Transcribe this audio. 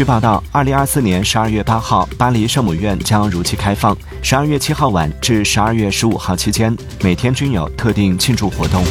据报道二零二四年十二月八号巴黎圣母院将如期开放。十二月七号晚至十二月十五号期间每天均有特定庆祝活动。